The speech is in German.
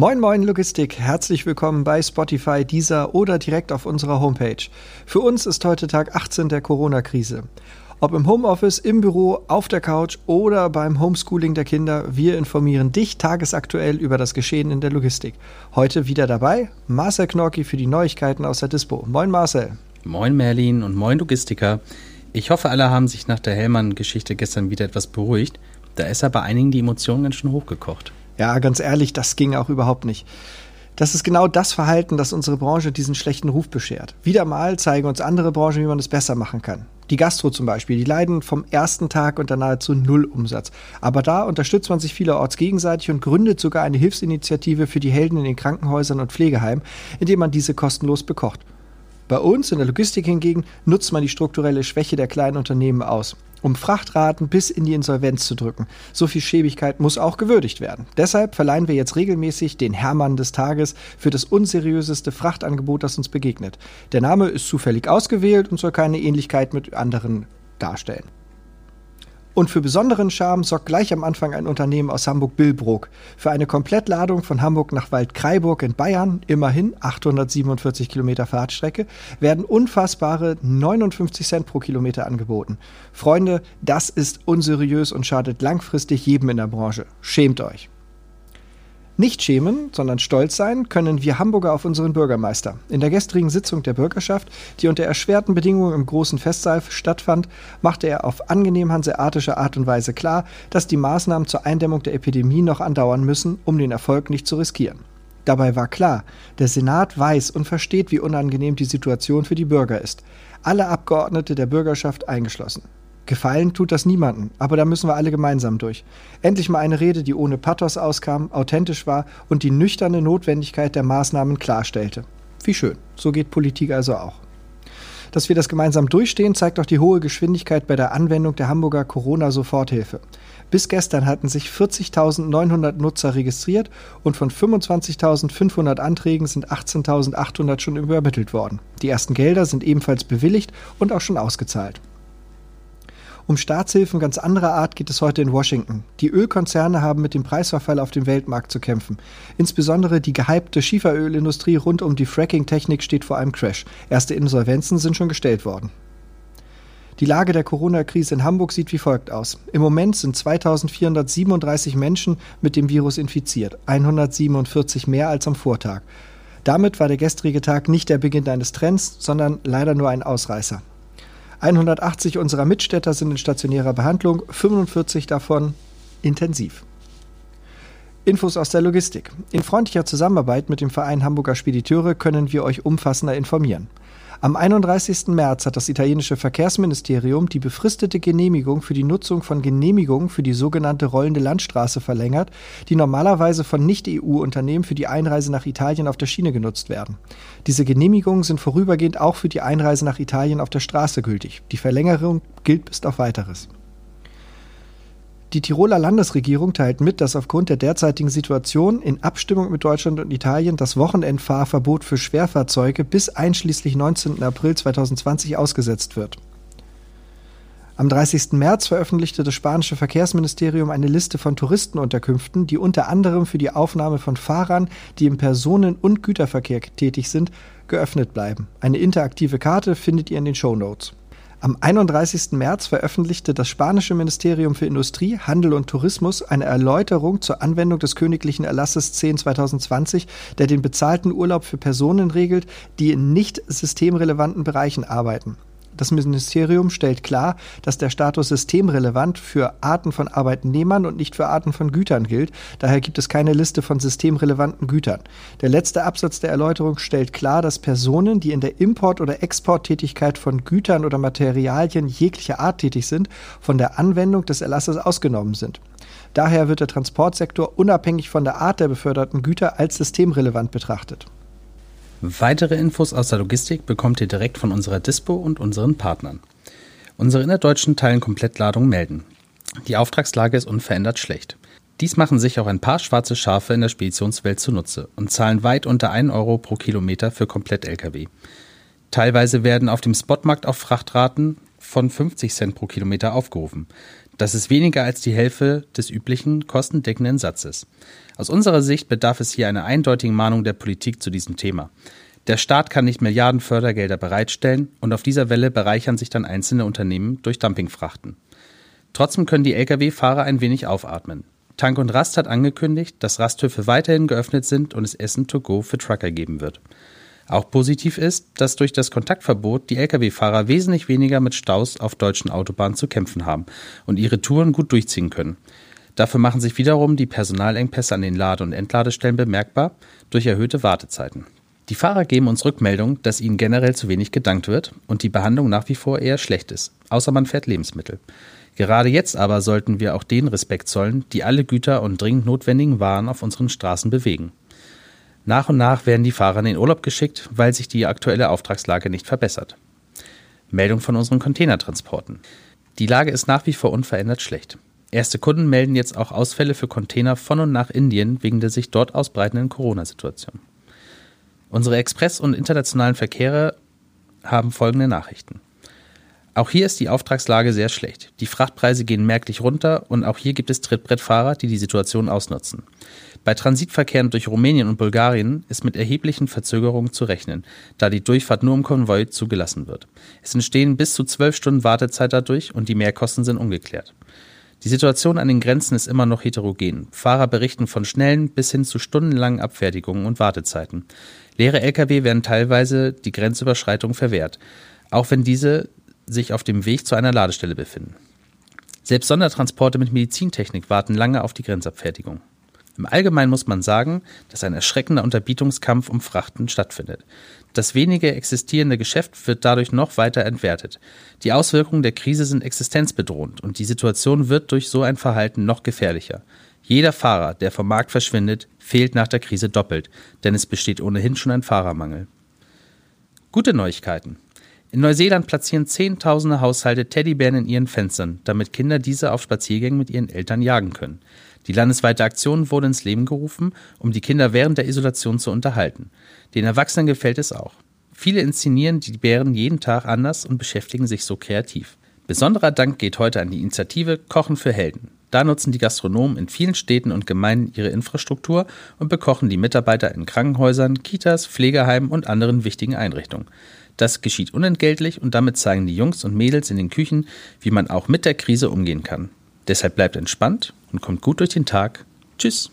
Moin Moin Logistik, herzlich willkommen bei Spotify, dieser oder direkt auf unserer Homepage. Für uns ist heute Tag 18 der Corona-Krise. Ob im Homeoffice, im Büro, auf der Couch oder beim Homeschooling der Kinder, wir informieren dich tagesaktuell über das Geschehen in der Logistik. Heute wieder dabei Marcel Knorki für die Neuigkeiten aus der Dispo. Moin Marcel. Moin Merlin und moin Logistiker. Ich hoffe, alle haben sich nach der Hellmann-Geschichte gestern wieder etwas beruhigt. Da ist aber einigen die Emotionen ganz schön hochgekocht. Ja, ganz ehrlich, das ging auch überhaupt nicht. Das ist genau das Verhalten, das unsere Branche diesen schlechten Ruf beschert. Wieder mal zeigen uns andere Branchen, wie man es besser machen kann. Die Gastro zum Beispiel, die leiden vom ersten Tag unter nahezu Null Umsatz. Aber da unterstützt man sich vielerorts gegenseitig und gründet sogar eine Hilfsinitiative für die Helden in den Krankenhäusern und Pflegeheimen, indem man diese kostenlos bekocht. Bei uns in der Logistik hingegen nutzt man die strukturelle Schwäche der kleinen Unternehmen aus um Frachtraten bis in die Insolvenz zu drücken. So viel Schäbigkeit muss auch gewürdigt werden. Deshalb verleihen wir jetzt regelmäßig den Hermann des Tages für das unseriöseste Frachtangebot, das uns begegnet. Der Name ist zufällig ausgewählt und soll keine Ähnlichkeit mit anderen darstellen. Und für besonderen Charme sorgt gleich am Anfang ein Unternehmen aus Hamburg-Billbrook. Für eine Komplettladung von Hamburg nach Waldkraiburg in Bayern, immerhin 847 Kilometer Fahrtstrecke, werden unfassbare 59 Cent pro Kilometer angeboten. Freunde, das ist unseriös und schadet langfristig jedem in der Branche. Schämt euch. Nicht schämen, sondern stolz sein können wir Hamburger auf unseren Bürgermeister. In der gestrigen Sitzung der Bürgerschaft, die unter erschwerten Bedingungen im großen Festsaal stattfand, machte er auf angenehm hanseatische Art und Weise klar, dass die Maßnahmen zur Eindämmung der Epidemie noch andauern müssen, um den Erfolg nicht zu riskieren. Dabei war klar, der Senat weiß und versteht, wie unangenehm die Situation für die Bürger ist. Alle Abgeordnete der Bürgerschaft eingeschlossen. Gefallen tut das niemanden, aber da müssen wir alle gemeinsam durch. Endlich mal eine Rede, die ohne Pathos auskam, authentisch war und die nüchterne Notwendigkeit der Maßnahmen klarstellte. Wie schön, so geht Politik also auch. Dass wir das gemeinsam durchstehen, zeigt auch die hohe Geschwindigkeit bei der Anwendung der Hamburger Corona-Soforthilfe. Bis gestern hatten sich 40.900 Nutzer registriert und von 25.500 Anträgen sind 18.800 schon übermittelt worden. Die ersten Gelder sind ebenfalls bewilligt und auch schon ausgezahlt. Um Staatshilfen ganz anderer Art geht es heute in Washington. Die Ölkonzerne haben mit dem Preisverfall auf dem Weltmarkt zu kämpfen. Insbesondere die gehypte Schieferölindustrie rund um die Fracking-Technik steht vor einem Crash. Erste Insolvenzen sind schon gestellt worden. Die Lage der Corona-Krise in Hamburg sieht wie folgt aus. Im Moment sind 2437 Menschen mit dem Virus infiziert, 147 mehr als am Vortag. Damit war der gestrige Tag nicht der Beginn eines Trends, sondern leider nur ein Ausreißer. 180 unserer Mitstädter sind in stationärer Behandlung, 45 davon intensiv. Infos aus der Logistik. In freundlicher Zusammenarbeit mit dem Verein Hamburger Spediteure können wir euch umfassender informieren. Am 31. März hat das italienische Verkehrsministerium die befristete Genehmigung für die Nutzung von Genehmigungen für die sogenannte rollende Landstraße verlängert, die normalerweise von Nicht-EU-Unternehmen für die Einreise nach Italien auf der Schiene genutzt werden. Diese Genehmigungen sind vorübergehend auch für die Einreise nach Italien auf der Straße gültig. Die Verlängerung gilt bis auf weiteres. Die Tiroler Landesregierung teilt mit, dass aufgrund der derzeitigen Situation in Abstimmung mit Deutschland und Italien das Wochenendfahrverbot für Schwerfahrzeuge bis einschließlich 19. April 2020 ausgesetzt wird. Am 30. März veröffentlichte das spanische Verkehrsministerium eine Liste von Touristenunterkünften, die unter anderem für die Aufnahme von Fahrern, die im Personen- und Güterverkehr tätig sind, geöffnet bleiben. Eine interaktive Karte findet ihr in den Show Notes. Am 31. März veröffentlichte das spanische Ministerium für Industrie, Handel und Tourismus eine Erläuterung zur Anwendung des königlichen Erlasses 10 2020, der den bezahlten Urlaub für Personen regelt, die in nicht systemrelevanten Bereichen arbeiten. Das Ministerium stellt klar, dass der Status systemrelevant für Arten von Arbeitnehmern und nicht für Arten von Gütern gilt. Daher gibt es keine Liste von systemrelevanten Gütern. Der letzte Absatz der Erläuterung stellt klar, dass Personen, die in der Import- oder Exporttätigkeit von Gütern oder Materialien jeglicher Art tätig sind, von der Anwendung des Erlasses ausgenommen sind. Daher wird der Transportsektor unabhängig von der Art der beförderten Güter als systemrelevant betrachtet. Weitere Infos aus der Logistik bekommt ihr direkt von unserer Dispo und unseren Partnern. Unsere innerdeutschen Teilenkomplettladungen melden. Die Auftragslage ist unverändert schlecht. Dies machen sich auch ein paar schwarze Schafe in der Speditionswelt zunutze und zahlen weit unter 1 Euro pro Kilometer für Komplett-Lkw. Teilweise werden auf dem Spotmarkt auch Frachtraten von 50 Cent pro Kilometer aufgerufen. Das ist weniger als die Hälfte des üblichen kostendeckenden Satzes. Aus unserer Sicht bedarf es hier einer eindeutigen Mahnung der Politik zu diesem Thema. Der Staat kann nicht Milliarden Fördergelder bereitstellen und auf dieser Welle bereichern sich dann einzelne Unternehmen durch Dumpingfrachten. Trotzdem können die Lkw-Fahrer ein wenig aufatmen. Tank und Rast hat angekündigt, dass Rasthöfe weiterhin geöffnet sind und es Essen to go für Trucker geben wird. Auch positiv ist, dass durch das Kontaktverbot die Lkw-Fahrer wesentlich weniger mit Staus auf deutschen Autobahnen zu kämpfen haben und ihre Touren gut durchziehen können. Dafür machen sich wiederum die Personalengpässe an den Lade- und Entladestellen bemerkbar durch erhöhte Wartezeiten. Die Fahrer geben uns Rückmeldung, dass ihnen generell zu wenig gedankt wird und die Behandlung nach wie vor eher schlecht ist, außer man fährt Lebensmittel. Gerade jetzt aber sollten wir auch denen Respekt zollen, die alle Güter und dringend notwendigen Waren auf unseren Straßen bewegen. Nach und nach werden die Fahrer in den Urlaub geschickt, weil sich die aktuelle Auftragslage nicht verbessert. Meldung von unseren Containertransporten. Die Lage ist nach wie vor unverändert schlecht. Erste Kunden melden jetzt auch Ausfälle für Container von und nach Indien wegen der sich dort ausbreitenden Corona-Situation. Unsere Express- und internationalen Verkehre haben folgende Nachrichten. Auch hier ist die Auftragslage sehr schlecht. Die Frachtpreise gehen merklich runter und auch hier gibt es Trittbrettfahrer, die die Situation ausnutzen. Bei Transitverkehren durch Rumänien und Bulgarien ist mit erheblichen Verzögerungen zu rechnen, da die Durchfahrt nur im Konvoi zugelassen wird. Es entstehen bis zu zwölf Stunden Wartezeit dadurch und die Mehrkosten sind ungeklärt. Die Situation an den Grenzen ist immer noch heterogen. Fahrer berichten von schnellen bis hin zu stundenlangen Abfertigungen und Wartezeiten. Leere Lkw werden teilweise die Grenzüberschreitung verwehrt, auch wenn diese sich auf dem Weg zu einer Ladestelle befinden. Selbst Sondertransporte mit Medizintechnik warten lange auf die Grenzabfertigung. Im Allgemeinen muss man sagen, dass ein erschreckender Unterbietungskampf um Frachten stattfindet. Das wenige existierende Geschäft wird dadurch noch weiter entwertet. Die Auswirkungen der Krise sind existenzbedrohend und die Situation wird durch so ein Verhalten noch gefährlicher. Jeder Fahrer, der vom Markt verschwindet, fehlt nach der Krise doppelt, denn es besteht ohnehin schon ein Fahrermangel. Gute Neuigkeiten. In Neuseeland platzieren Zehntausende Haushalte Teddybären in ihren Fenstern, damit Kinder diese auf Spaziergängen mit ihren Eltern jagen können. Die landesweite Aktion wurde ins Leben gerufen, um die Kinder während der Isolation zu unterhalten. Den Erwachsenen gefällt es auch. Viele inszenieren die Bären jeden Tag anders und beschäftigen sich so kreativ. Besonderer Dank geht heute an die Initiative Kochen für Helden. Da nutzen die Gastronomen in vielen Städten und Gemeinden ihre Infrastruktur und bekochen die Mitarbeiter in Krankenhäusern, Kitas, Pflegeheimen und anderen wichtigen Einrichtungen. Das geschieht unentgeltlich und damit zeigen die Jungs und Mädels in den Küchen, wie man auch mit der Krise umgehen kann. Deshalb bleibt entspannt und kommt gut durch den Tag. Tschüss.